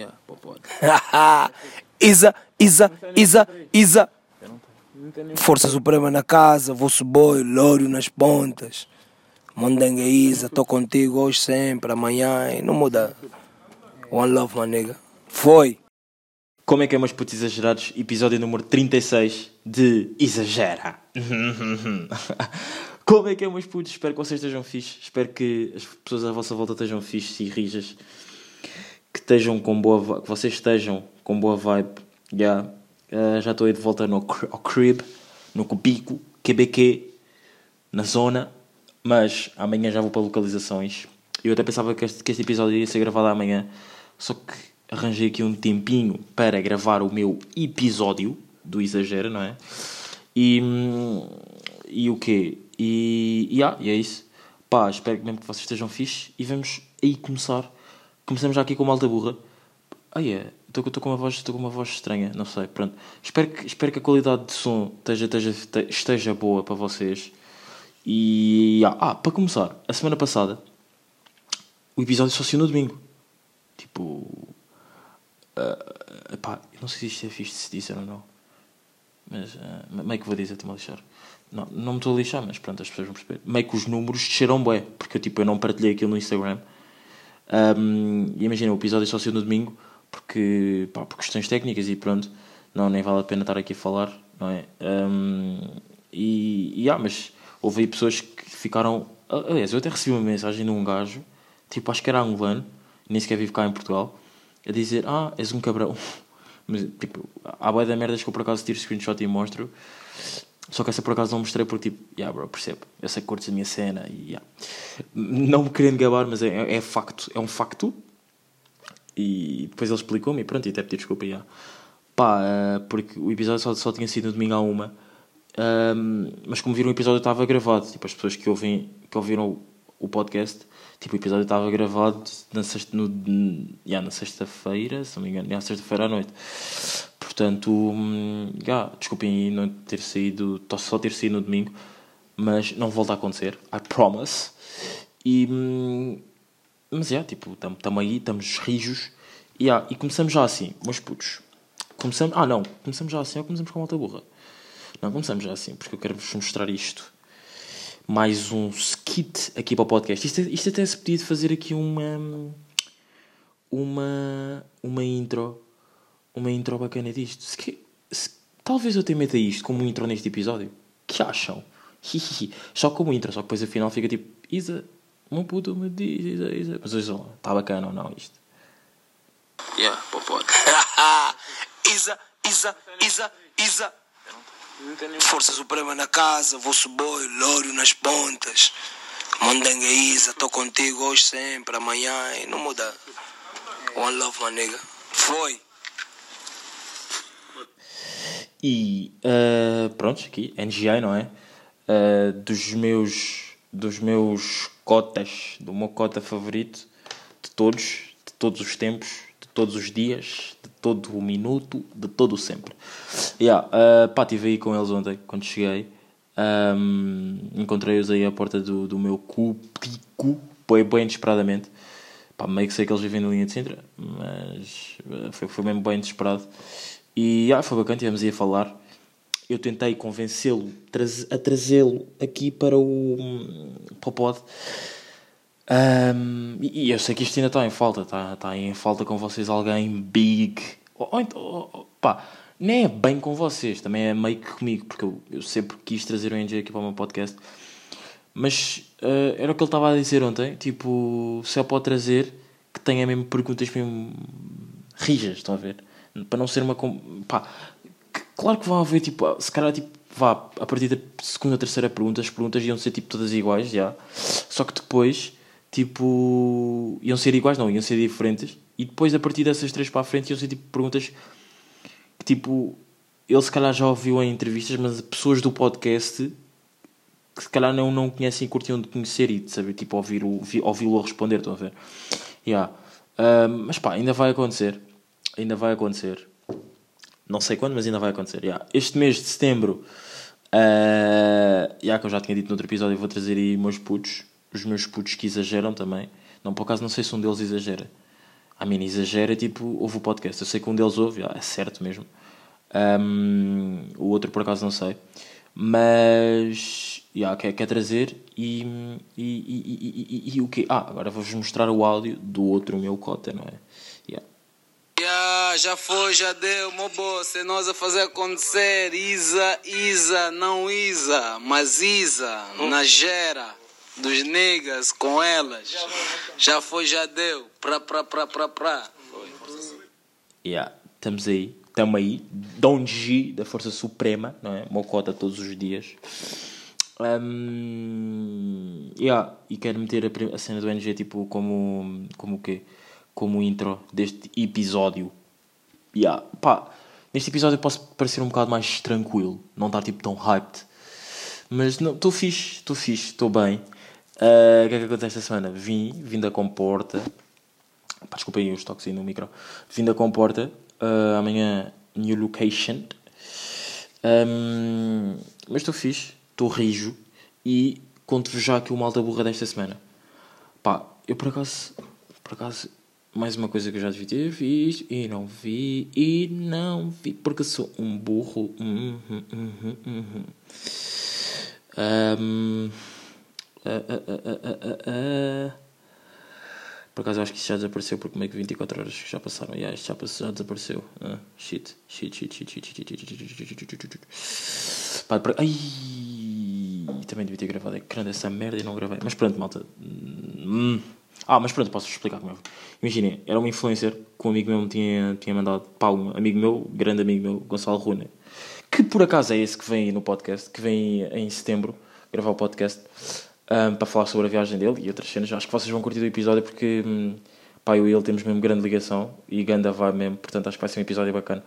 Yeah. Isa, Isa, Isa, Isa. Força Suprema na casa, vosso boi, Lório nas pontas. Mondengue Isa, tô contigo hoje sempre, amanhã, e não muda. One love, my nigga. Foi. Como é que é, meus putos exagerados? Episódio número 36 de Exagera. Como é que é, meus putos? Espero que vocês estejam fixe. Espero que as pessoas à vossa volta estejam fixes e rijas. Que estejam com boa que vocês estejam com boa vibe. Yeah. Uh, já estou aí de volta no, ao crib, no cubico, QBQ, na zona. Mas amanhã já vou para localizações. Eu até pensava que este, que este episódio ia ser gravado amanhã. Só que arranjei aqui um tempinho para gravar o meu episódio do Exagero, não é? E, e o quê? E, e, ah, e é isso. Pá, espero mesmo que vocês estejam fixe e vamos aí começar. Começamos já aqui com uma alta burra. Ah, é. Estou com uma voz, estou com uma voz estranha, não sei, pronto. Espero que, espero que a qualidade de som esteja, esteja, esteja boa para vocês. E ah, ah, para começar, a semana passada o episódio só saiu no domingo. Tipo. Uh, não sei se isto é fixe de se dizer ou não. Mas uh, meio que vou dizer, estou-me a lixar. Não, não me estou a lixar, mas pronto, as pessoas vão perceber. Meio que os números desceram bué, porque tipo, eu não partilhei aquilo no Instagram. Um, e imagina, o episódio só saiu no domingo porque, pá, por questões técnicas e pronto, não, nem vale a pena estar aqui a falar, não é? Um, e, e ah, mas houve aí pessoas que ficaram. Aliás, eu até recebi uma mensagem de um gajo, tipo, acho que era angolano, nem sequer vive cá em Portugal, a dizer: Ah, és um cabrão. Mas, tipo, há boia da merdas que eu por acaso tiro screenshot e mostro. Só que essa por acaso não mostrei porque, tipo, yeah, bro, percebo. Eu sei que curtes a minha cena e, yeah. Não me querendo gabar, mas é, é facto. É um facto. E depois ele explicou-me e pronto, e até pedi desculpa, yeah. Pá, uh, porque o episódio só, só tinha sido no domingo à uma. Um, mas como viram, o episódio estava gravado. Tipo, as pessoas que, ouvem, que ouviram o, o podcast, tipo, o episódio estava gravado na sexta, no, yeah, na sexta-feira, se não me engano, yeah, sexta-feira à noite. Portanto, hum, yeah, desculpem não ter saído, só ter saído no domingo, mas não volta a acontecer, I promise. E, hum, mas é, yeah, tipo, estamos aí, estamos rijos, yeah, e começamos já assim, meus putos. Começamos, ah não, começamos já assim ou começamos com uma alta burra? Não, começamos já assim, porque eu quero-vos mostrar isto. Mais um skit aqui para o podcast. Isto, isto até se podia fazer aqui uma. Uma. Uma intro. Uma intro bacana disto. Se que, se, talvez eu te meta isto como intro neste episódio. Que acham? só como intro, só que depois afinal fica tipo. Isa, uma puta me diz, Isa, Isa. Mas olha lá, está bacana ou não isto? Yeah, pô. Isa, Isa, Isa, Isa. Força Suprema na casa, vosso boi, Lório nas pontas. Mondengue Isa, tô contigo hoje sempre, amanhã, e não muda. One love, my nigga. Foi. E uh, pronto, aqui, NGA, não é? Uh, dos meus dos meus cotas, do meu cota favorito de todos, de todos os tempos, de todos os dias, de todo o minuto, de todo o sempre. Yeah, uh, pá, estive aí com eles ontem, quando cheguei. Um, Encontrei-os aí à porta do, do meu cubico, bem, bem desesperadamente. Pá, meio que sei que eles vivem na linha de Sintra, mas foi, foi mesmo bem desesperado. E ah, foi bacana, estivemos aí a falar. Eu tentei convencê-lo a trazê-lo aqui para o, para o pod. Um, e eu sei que isto ainda está em falta, está, está em falta com vocês alguém big. Ou, ou, pá, nem é bem com vocês, também é meio que comigo, porque eu, eu sempre quis trazer o NG aqui para o meu podcast. Mas uh, era o que ele estava a dizer ontem, tipo, se é pode trazer que tenha mesmo perguntas mesmo rijas, estão a ver? Para não ser uma. Pá, claro que vão haver, tipo, se calhar, tipo, vá, a partir da segunda, terceira pergunta, as perguntas iam ser, tipo, todas iguais, já. Só que depois, tipo, iam ser iguais, não, iam ser diferentes. E depois, a partir dessas três para a frente, iam ser, tipo, perguntas que, tipo, ele se calhar já ouviu em entrevistas, mas pessoas do podcast que se calhar não, não conhecem e curtiam de conhecer e de saber, tipo, ouvir-o ouvir a responder, estão a ver? Yeah. Uh, mas pá, ainda vai acontecer. Ainda vai acontecer. Não sei quando, mas ainda vai acontecer. Yeah. Este mês de setembro, uh, yeah, que eu já tinha dito no outro episódio, vou trazer aí meus putos. Os meus putos que exageram também. Não, por acaso, não sei se um deles exagera. a mim exagera, tipo, ouve o podcast. Eu sei que um deles ouve, é certo mesmo. Um, o outro, por acaso, não sei. Mas, yeah, quer, quer trazer e, e, e, e, e o quê? Ah, agora vou-vos mostrar o áudio do outro meu cota, não é? Já foi, já deu, mobo, se nós a fazer acontecer, Isa, Isa, não Isa, mas Isa, na gera dos niggas com elas. Já foi, já deu. Pra, pra, pra, pra, pra. Yeah, estamos aí. Estamos aí. Don G da Força Suprema, não é? Mocota todos os dias. Um, yeah, e quero meter a, a, cena do NG tipo como, como o quê? Como intro deste episódio. Yeah, pá, neste episódio eu posso parecer um bocado mais tranquilo, não estar tipo tão hyped. Mas estou fixe, estou fixe, estou bem. Uh, o que é que acontece esta semana? Vim, vim da comporta. Pá, desculpem os toques aí no micro. Vim da comporta. Uh, amanhã, new location. Um, mas estou fixe, estou rijo. E conto-vos já aqui o malta burra desta semana. Pá, eu por acaso, por acaso, mais uma coisa que eu já devia ter visto e não vi, e não vi, porque sou um burro. Uhum, uhum, uhum. Um, Uh, Por acaso acho que isso já desapareceu porque meio que 24 horas já passaram. Yeah, isto já, passou, já desapareceu. Uh, shit, shit, shit, shit, shit, shit, shit, shit, shit, shit, shit. Pá, para... Ai, também devia ter gravado. É grande essa merda e não gravei. Mas pronto, malta. Hum. Ah, mas pronto, posso explicar como é. Imaginem, era uma influencer que um amigo meu me tinha, tinha mandado. Pá, um amigo meu, grande amigo meu, Gonçalo Runa. Que por acaso é esse que vem no podcast, que vem em setembro gravar o podcast um, para falar sobre a viagem dele e outras cenas. Acho que vocês vão curtir o episódio porque um, pá, eu e ele temos mesmo grande ligação e ganda vai mesmo, portanto acho que vai ser um episódio bacana.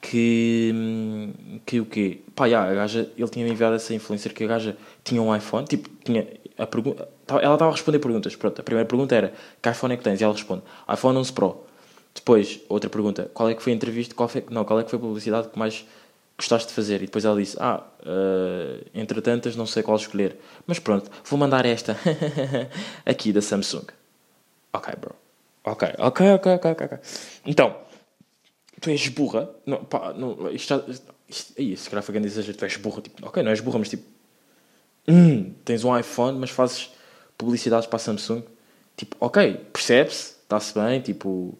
Que, hum, que o quê? Pá, yeah, a gaja, ele tinha enviado essa influencer que a gaja tinha um iPhone, tipo, tinha a ela estava a responder perguntas. Pronto, a primeira pergunta era: que iPhone é que tens? E ela responde: iPhone 11 Pro. Depois, outra pergunta: qual é que foi a entrevista? Qual foi, não, qual é que foi a publicidade que mais gostaste de fazer? E depois ela disse: Ah, uh, entre tantas, não sei qual escolher. Mas pronto, vou mandar esta aqui da Samsung. Ok, bro. Ok, ok, ok, ok, ok. Então, tu és burra. Não, pá, não, isto, isto, isto, aí, se calhar foi grande exagero. Tu és burra. Tipo, ok, não és burra, mas tipo. Hum, tens um iPhone, mas fazes publicidades para a Samsung. Tipo, ok, percebe-se, está-se bem. Tipo,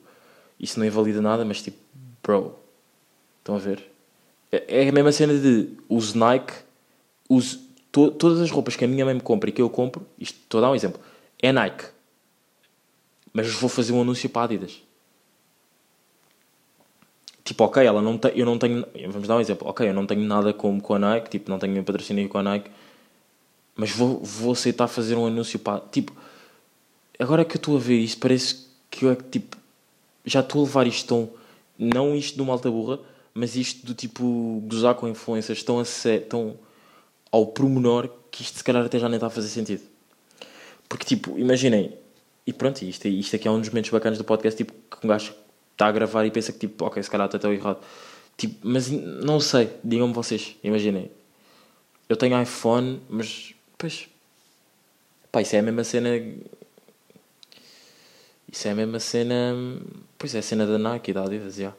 isso não invalida nada, mas tipo, bro. Estão a ver? É, é a mesma cena de uso Nike, uso to, todas as roupas que a minha mãe me compra e que eu compro, isto estou a dar um exemplo, é Nike. Mas vou fazer um anúncio para Adidas. Tipo, ok, ela não tem, eu não tenho, vamos dar um exemplo, ok, eu não tenho nada com, a Nike, tipo, não tenho patrocínio com a Nike, mas vou, vou aceitar fazer um anúncio para, tipo, agora que eu estou a ver isto, parece que eu é que, tipo, já estou a levar isto tão, não isto de uma alta burra, mas isto do tipo gozar com influências tão, tão ao promenor que isto se calhar até já nem está a fazer sentido. Porque tipo, imaginem, e pronto, isto, isto aqui é um dos momentos bacanas do podcast, tipo, que um gajo está a gravar e pensa que tipo, ok, se calhar está até errado. Tipo, mas não sei, digam-me vocês, imaginem. Eu tenho iPhone, mas pois pá, isso é a mesma cena. Isso é a mesma cena. Pois é a cena da Nike e da Adidas, já.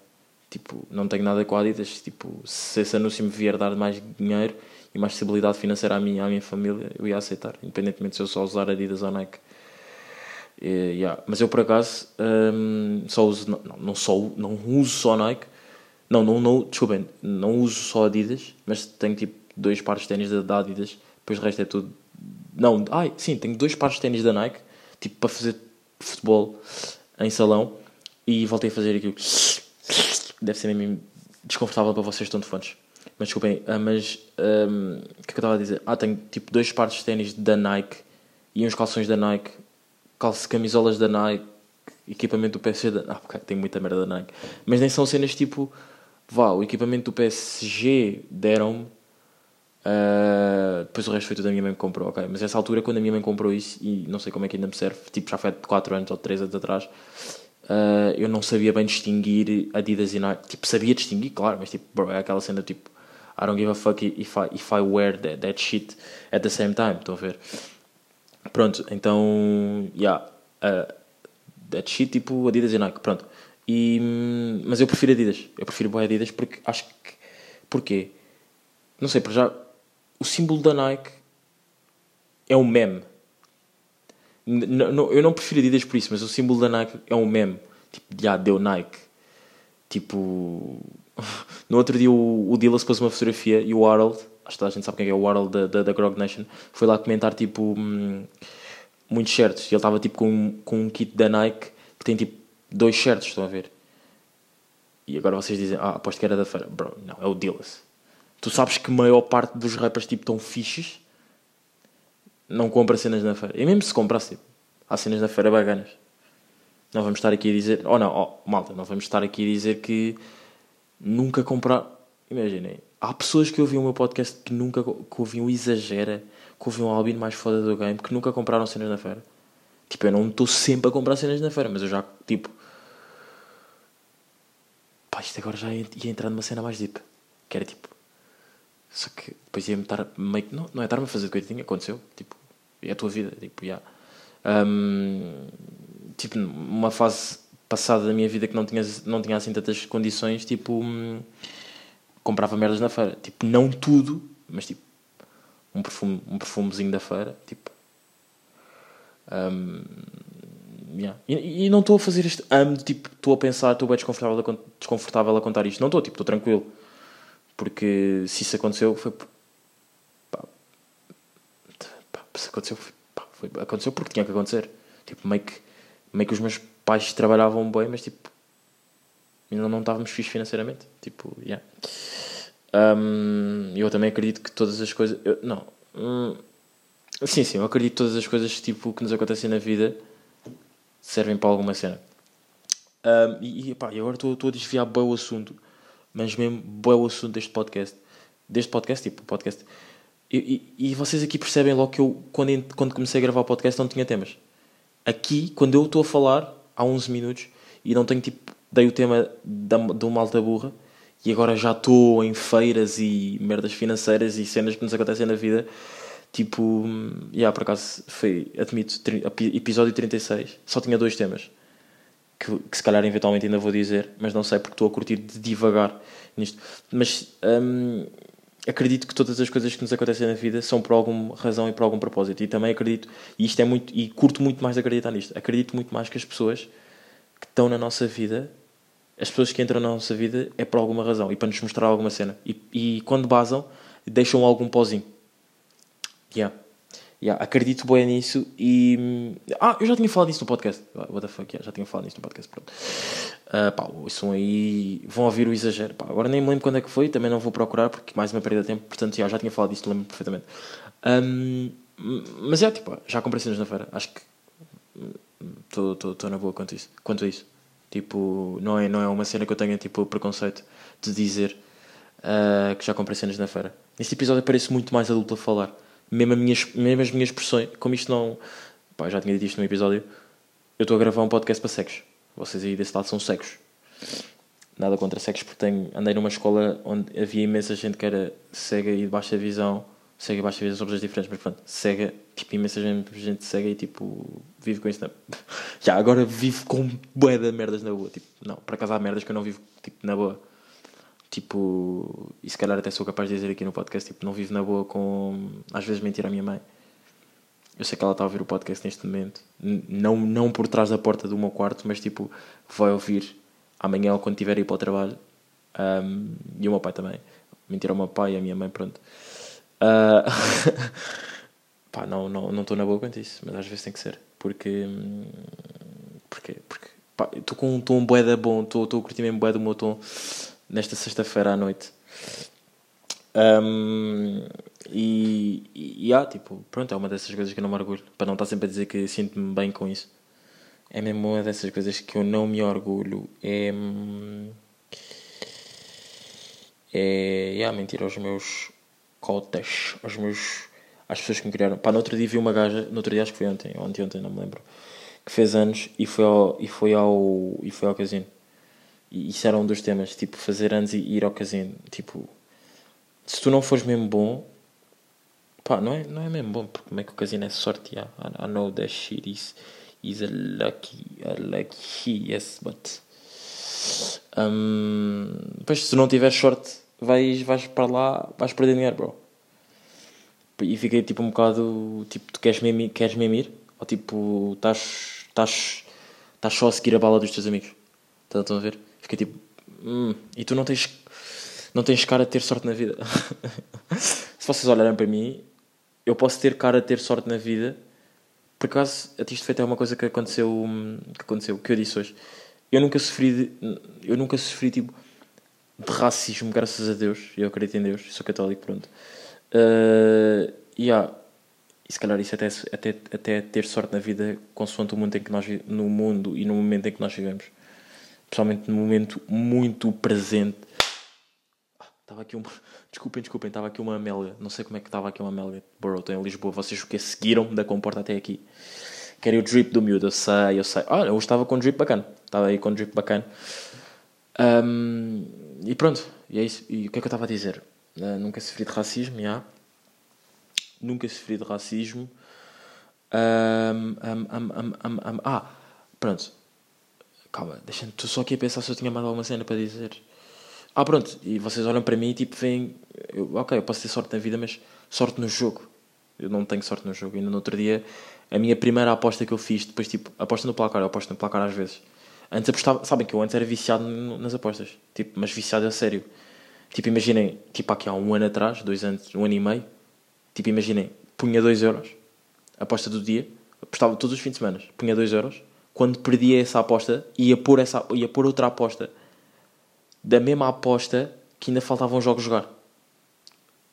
Tipo, não tenho nada com a Adidas. Tipo, se esse anúncio me vier dar mais dinheiro e mais estabilidade financeira à minha, à minha família, eu ia aceitar, independentemente se eu só usar Adidas ou Nike. E, yeah. Mas eu por acaso um, só uso, não, não, só, não uso só Nike, não, não, não, desculpem, não uso só Adidas, mas tenho tipo dois pares de ténis da Adidas, depois o resto é tudo. Não, ai, sim, tenho dois pares de ténis da Nike, tipo para fazer futebol em salão e voltei a fazer aquilo deve ser mesmo desconfortável para vocês estão de fones. Mas desculpem, uh, mas o que é que eu estava a dizer? Ah, tenho tipo dois pares de ténis da Nike e uns calções da Nike, calço camisolas da Nike, equipamento do PSG da. Ah, ok, tenho muita merda da Nike. Mas nem são cenas tipo. Vá, o equipamento do PSG deram-me. Uh, depois o resto foi tudo a minha mãe que comprou, ok? Mas essa altura, quando a minha mãe comprou isso, e não sei como é que ainda me serve, tipo já foi há 4 anos ou 3 anos atrás, Uh, eu não sabia bem distinguir Adidas e Nike. Tipo, sabia distinguir, claro, mas tipo, bro, é aquela cena tipo, I don't give a fuck if I, if I wear that, that shit at the same time. Estão a ver? Pronto, então, yeah. Uh, that shit, tipo Adidas e Nike, pronto. E, mas eu prefiro Adidas. Eu prefiro boa Adidas porque acho que. Porquê? Não sei, para já. O símbolo da Nike é um meme. Eu não prefiro Adidas por isso, mas o símbolo da Nike é um meme. Tipo, já deu Nike. Tipo. No outro dia o, Dillas pôs uma fotografia e o Harold, acho que toda a gente sabe quem é, o Harold da, da, da Grog Nation, foi lá comentar tipo. Hum, muitos shirts. E ele estava tipo com, com um kit da Nike que tem tipo dois shirts, estão a ver? E agora vocês dizem, ah, aposto que era da feira. Bro, não, é o Dillas. Tu sabes que a maior parte dos rappers tipo tão fixes não compra cenas na feira. E mesmo se comprasse, tipo, há cenas na feira bacanas. Não vamos estar aqui a dizer, oh não, oh, malta, não vamos estar aqui a dizer que nunca comprar. Imaginem, há pessoas que ouviam o meu podcast que nunca que ouviam Exagera, que ouviam o Albino mais foda do game, que nunca compraram cenas na feira. Tipo, eu não estou sempre a comprar cenas na feira, mas eu já, tipo. Pá, isto agora já ia, entrar numa cena mais deep. Que era tipo. Só que depois ia-me estar meio que. Não, não é estar-me a fazer de coitadinho, aconteceu. Tipo, é a tua vida. Tipo, já. Um, tipo, uma fase passada da minha vida que não tinha, não tinha assim tantas condições, tipo. Hum, comprava merdas na feira. Tipo, não tudo, mas tipo. Um perfume, um perfumezinho da feira, tipo. Um, yeah. e, e, não estou a fazer este amo tipo, estou a pensar, estou bem desconfortável a, desconfortável a contar isto. Não estou, tipo, estou tranquilo. Porque se isso aconteceu, foi. Pá, pá, se aconteceu, foi, pá, foi, aconteceu porque tinha que acontecer. Tipo, meio que, meio que os meus pais trabalhavam bem, mas tipo. Ainda não estávamos fixos financeiramente. Tipo, yeah. Um, eu também acredito que todas as coisas. Eu, não. Hum, sim, sim, eu acredito que todas as coisas tipo, que nos acontecem na vida servem para alguma cena. Um, e, e, pá, agora estou a desviar bem o assunto, mas mesmo bem o assunto deste podcast. Deste podcast, tipo, podcast. E, e, e, vocês aqui percebem logo que eu, quando, quando comecei a gravar o podcast, não tinha temas. Aqui, quando eu estou a falar, há 11 minutos, e não tenho tipo. Dei o tema da, uma alta burra, e agora já estou em feiras e merdas financeiras e cenas que nos acontecem na vida. Tipo, já yeah, por acaso foi, admito, episódio 36, só tinha dois temas. Que, que se calhar eventualmente ainda vou dizer, mas não sei porque estou a curtir de devagar nisto. Mas hum, acredito que todas as coisas que nos acontecem na vida são por alguma razão e por algum propósito. E também acredito, e isto é muito, e curto muito mais acreditar nisto, acredito muito mais que as pessoas que estão na nossa vida as pessoas que entram na nossa vida é por alguma razão e para nos mostrar alguma cena. E, e quando basam, deixam algum pozinho. Yeah. Yeah, acredito bem nisso e. Ah, eu já tinha falado disso no podcast. What the fuck, yeah, já tinha falado disso no podcast. Pronto. Uh, pá, aí. Vão ouvir o exagero. Pá, agora nem me lembro quando é que foi, também não vou procurar porque mais uma perda de tempo. Portanto, yeah, já tinha falado disso, lembro perfeitamente. Um, mas é, tipo, já comprei cenas na feira. Acho que. Estou na boa quanto, isso, quanto a isso. Tipo, não é, não é uma cena que eu tenha tipo preconceito de dizer uh, que já comprei cenas na feira. Neste episódio parece muito mais adulto a falar. Mesmo, minhas, mesmo as minhas expressões, como isto não. Pá, já tinha dito isto no episódio. Eu estou a gravar um podcast para cegos. Vocês aí desse lado são cegos. Nada contra cegos, porque tenho, andei numa escola onde havia imensa gente que era cega e de baixa visão cega e baixa visão são coisas diferentes, mas pronto, cega, tipo, imensa gente, gente cega e tipo, vive com isso na... Já, agora vivo com bué merdas na boa, tipo, não, por acaso há merdas que eu não vivo, tipo, na boa. Tipo, e se calhar até sou capaz de dizer aqui no podcast, tipo, não vivo na boa com, às vezes, mentir à minha mãe. Eu sei que ela está a ouvir o podcast neste momento, não, não por trás da porta do meu quarto, mas tipo, vai ouvir amanhã ou quando tiver a ir para o trabalho. Um, e o meu pai também. Mentir ao meu pai e à minha mãe, pronto. Uh, pá, não estou não, não na boa quanto isso, mas às vezes tem que ser. Porque. Porque. porque estou com um tom boeda bom, estou a curtir mesmo boeda do meu tom nesta sexta-feira à noite. Um, e, e, ah, tipo, pronto, é uma dessas coisas que eu não me orgulho. Para não estar sempre a dizer que sinto-me bem com isso. É mesmo uma dessas coisas que eu não me orgulho. É. É. Yeah, mentir aos meus cotas aos meus às pessoas que me criaram. Pá, no outro dia vi uma gaja, no outro dia acho que foi ontem, ontem, ontem, não me lembro, que fez anos e foi ao, e foi ao, e foi ao casino. E isso era um dos temas, tipo, fazer anos e ir ao casino. Tipo, se tu não fores mesmo bom, pá, não é, não é mesmo bom, porque como é que o casino é sorte, yeah, I, I know that shit is, He's a lucky, a lucky, yes, but. Um, pois, se não tiveres sorte, vais, vais para lá, vais perder dinheiro, bro. E fiquei tipo um bocado. Tipo, tu queres mesmo, queres mesmo ir? Ou tipo, estás, estás, estás só a seguir a bala dos teus amigos? Estão a ver? Fiquei tipo. Hum, e tu não tens, não tens cara de ter sorte na vida. se vocês olharem para mim, eu posso ter cara de ter sorte na vida. Por acaso, isto feito é uma coisa que aconteceu, que aconteceu, que eu disse hoje. Eu nunca sofri, de, eu nunca sofri tipo de racismo, graças a Deus. Eu acredito em Deus, sou católico, pronto. Uh, yeah. E se calhar isso até, até, até ter sorte na vida, consoante o mundo em que nós no mundo e no momento em que nós vivemos. Principalmente no momento muito presente. Estava aqui uma. Desculpem, desculpem, estava aqui uma melga. Não sei como é que estava aqui uma melga. Bro, estou em Lisboa. Vocês o que seguiram da comporta até aqui. Querem o drip do miúdo, eu sei, eu sei. Ah, eu estava com drip bacana. Estava aí com drip bacana. Um, e pronto, e é isso. E o que é que eu estava a dizer? Uh, nunca sofri de racismo, já. Yeah. Nunca sofri de racismo. Um, um, ah, pronto. Calma, deixa-me. Estou só aqui a pensar se eu tinha mais alguma cena para dizer. Ah, pronto. E vocês olham para mim e tipo veem. Eu, ok, eu posso ter sorte na vida, mas sorte no jogo. Eu não tenho sorte no jogo. Ainda no outro dia, a minha primeira aposta que eu fiz, depois tipo, aposta no placar, eu aposto no placar às vezes. Antes apostava, sabem que eu antes era viciado nas apostas, tipo, mas viciado a sério. Tipo, imaginem, tipo, aqui há um ano atrás, dois anos, um ano e meio, tipo, imaginem, punha 2 euros, aposta do dia, apostava todos os fins de semana, punha 2 euros, quando perdia essa aposta, ia pôr, essa, ia pôr outra aposta da mesma aposta que ainda faltavam jogos jogar.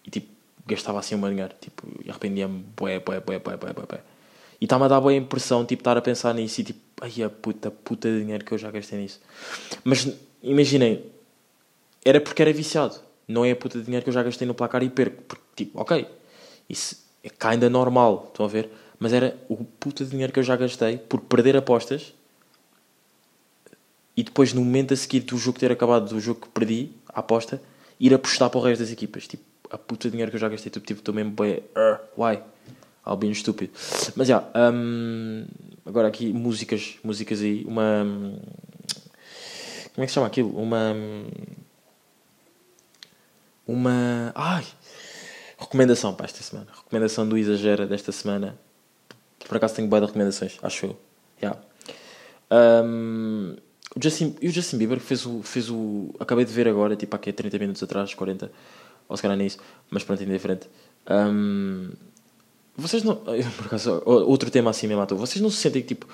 E tipo, gastava assim uma dinheiro, tipo, arrependia-me, bué, bué, bué, bué, bué, bué. E está-me a dar boa impressão, tipo, estar a pensar nisso e tipo, ai a puta, puta de dinheiro que eu já gastei nisso. Mas imaginem, era porque era viciado. Não é a puta de dinheiro que eu já gastei no placar e perco. Porque, tipo, ok, isso é ainda normal, estão a ver? Mas era o puta de dinheiro que eu já gastei por perder apostas e depois, no momento a seguir do jogo ter acabado, do jogo que perdi, a aposta, ir apostar para o resto das equipas. Tipo, a puta de dinheiro que eu já gastei, tipo, estou mesmo bem. Uh, why? Albino estúpido. Mas já, yeah, um, agora aqui músicas, músicas aí, uma. Como é que se chama aquilo? Uma. Uma. Ai! Recomendação para esta semana. Recomendação do Exagera desta semana. Por acaso tenho boas recomendações, acho eu. Yeah. Um, o Justin, e o Justin Bieber fez o, fez o. Acabei de ver agora, tipo aqui a 30 minutos atrás, 40, ou se calhar nem isso, mas pronto, ainda é. Um, vocês não. Por acaso, outro tema assim mesmo à toa. Vocês não se sentem tipo.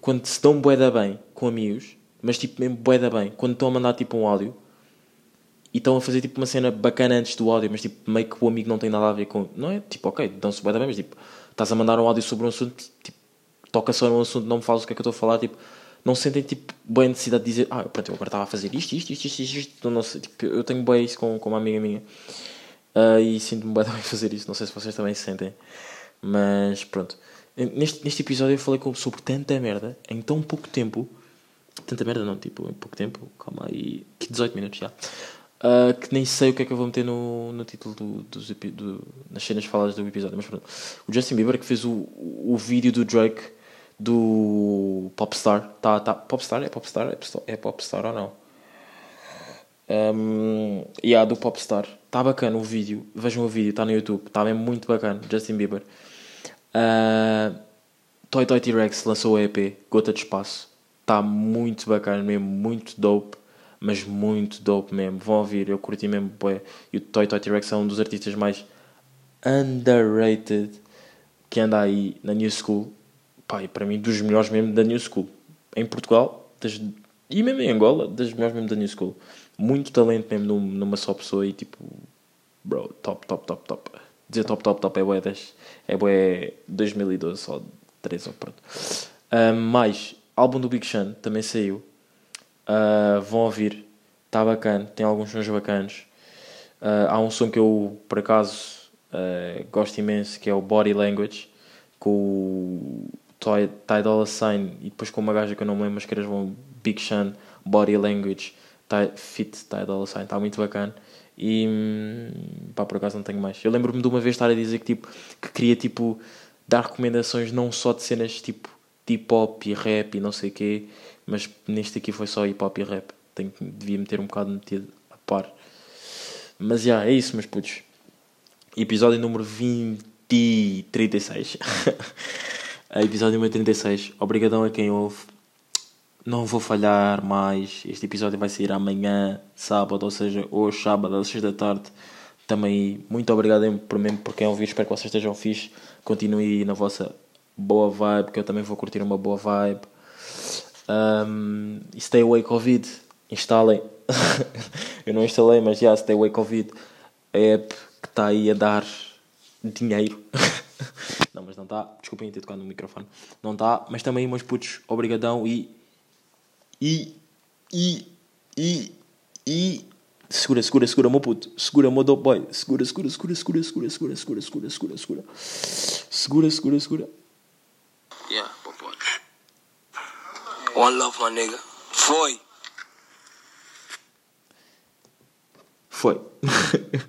Quando se dão boeda bem com amigos, mas tipo mesmo boeda bem, quando estão a mandar tipo um áudio e estão a fazer tipo uma cena bacana antes do áudio, mas tipo meio que o amigo não tem nada a ver com. Não é? Tipo, ok, dão-se boeda bem, mas tipo, estás a mandar um áudio sobre um assunto, tipo, toca só num assunto, não me falas o que é que eu estou a falar, tipo, não sentem tipo boa necessidade de dizer, ah, pronto, eu agora estava a fazer isto, isto, isto, isto, isto, isto. Não sei, tipo, eu tenho boa isso com, com uma amiga minha. Uh, e sinto-me bem também fazer isso, não sei se vocês também se sentem. Mas pronto. Neste, neste episódio eu falei sobre tanta merda em tão pouco tempo. Tanta merda não, tipo, em pouco tempo. Calma aí. 18 minutos já. Uh, que nem sei o que é que eu vou meter no, no título do, dos, do, nas cenas faladas do episódio. Mas pronto. O Justin Bieber que fez o, o vídeo do Drake do Popstar. Tá, tá. Popstar? É Popstar? É, é Popstar ou não? Um, yeah, do Popstar. Está bacana o vídeo. Vejam o vídeo, está no YouTube. Está mesmo muito bacana. Justin Bieber. Uh, Toy Toy T-Rex lançou o EP Gota de Espaço. Está muito bacana mesmo, muito dope. Mas muito dope mesmo. Vão ouvir, eu curti mesmo. Bué. E o Toy Toy T-Rex é um dos artistas mais underrated que anda aí na New School. E para mim, dos melhores mesmo da New School. Em Portugal, das, e mesmo em Angola, das melhores mesmo da New School. Muito talento mesmo numa só pessoa e tipo, bro, top, top, top, top dizer top, top, top é bué 10. É bué 2012, só 3 ou pronto. Uh, mais, álbum do Big Sean também saiu. Uh, vão ouvir. Está bacana. Tem alguns sons bacanos. Uh, há um som que eu, por acaso, uh, gosto imenso, que é o Body Language, com o Ty, Dolla Sign e depois com uma gaja que eu não me lembro, mas que eles vão Big Sean, Body Language, Ty, Fit Ty Dolla Sign. Está muito bacana. E pá, por acaso não tenho mais. Eu lembro-me de uma vez estar a dizer que, tipo, que queria tipo, dar recomendações não só de cenas tipo hip hop e rap e não sei o quê, mas neste aqui foi só hip hop e rap. Tenho, devia meter um bocado metido a par. Mas já, é isso, meus putos. Episódio número 20 e 36. É, episódio número 36. Obrigadão a quem ouve. Não vou falhar mais. Este episódio vai sair amanhã, sábado, ou seja, hoje, sábado, às 6 da tarde. Também, muito obrigado por mesmo por quem ouvir. Espero que vocês estejam fixe. Continuem na vossa boa vibe, que eu também vou curtir uma boa vibe. Um, Stay Away Covid. Instalem. eu não instalei, mas já, Stay Away Covid. A app que está aí a dar dinheiro. não, mas não está. Desculpem ter tocado no microfone. Não está. Mas também, meus putos, obrigadão e. E. E. E. E. Segura, segura, segura, meu puto. Segura, meu dope boy. Segura, segura, segura, segura, segura, segura, segura, segura, segura, segura. Segura, segura. Yeah. One love, my nigga. Foi. Foi.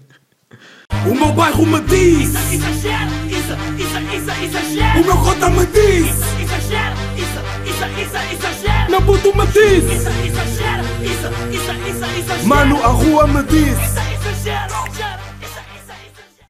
O meu bairro me diz, Exagero, exa, exa, exa, exagero. o meu cota me diz, Exagero, exa, exa, exa, exagero. meu puto me diz, Exa, exagero, exa, exa, exa, exagero. mano a rua me diz.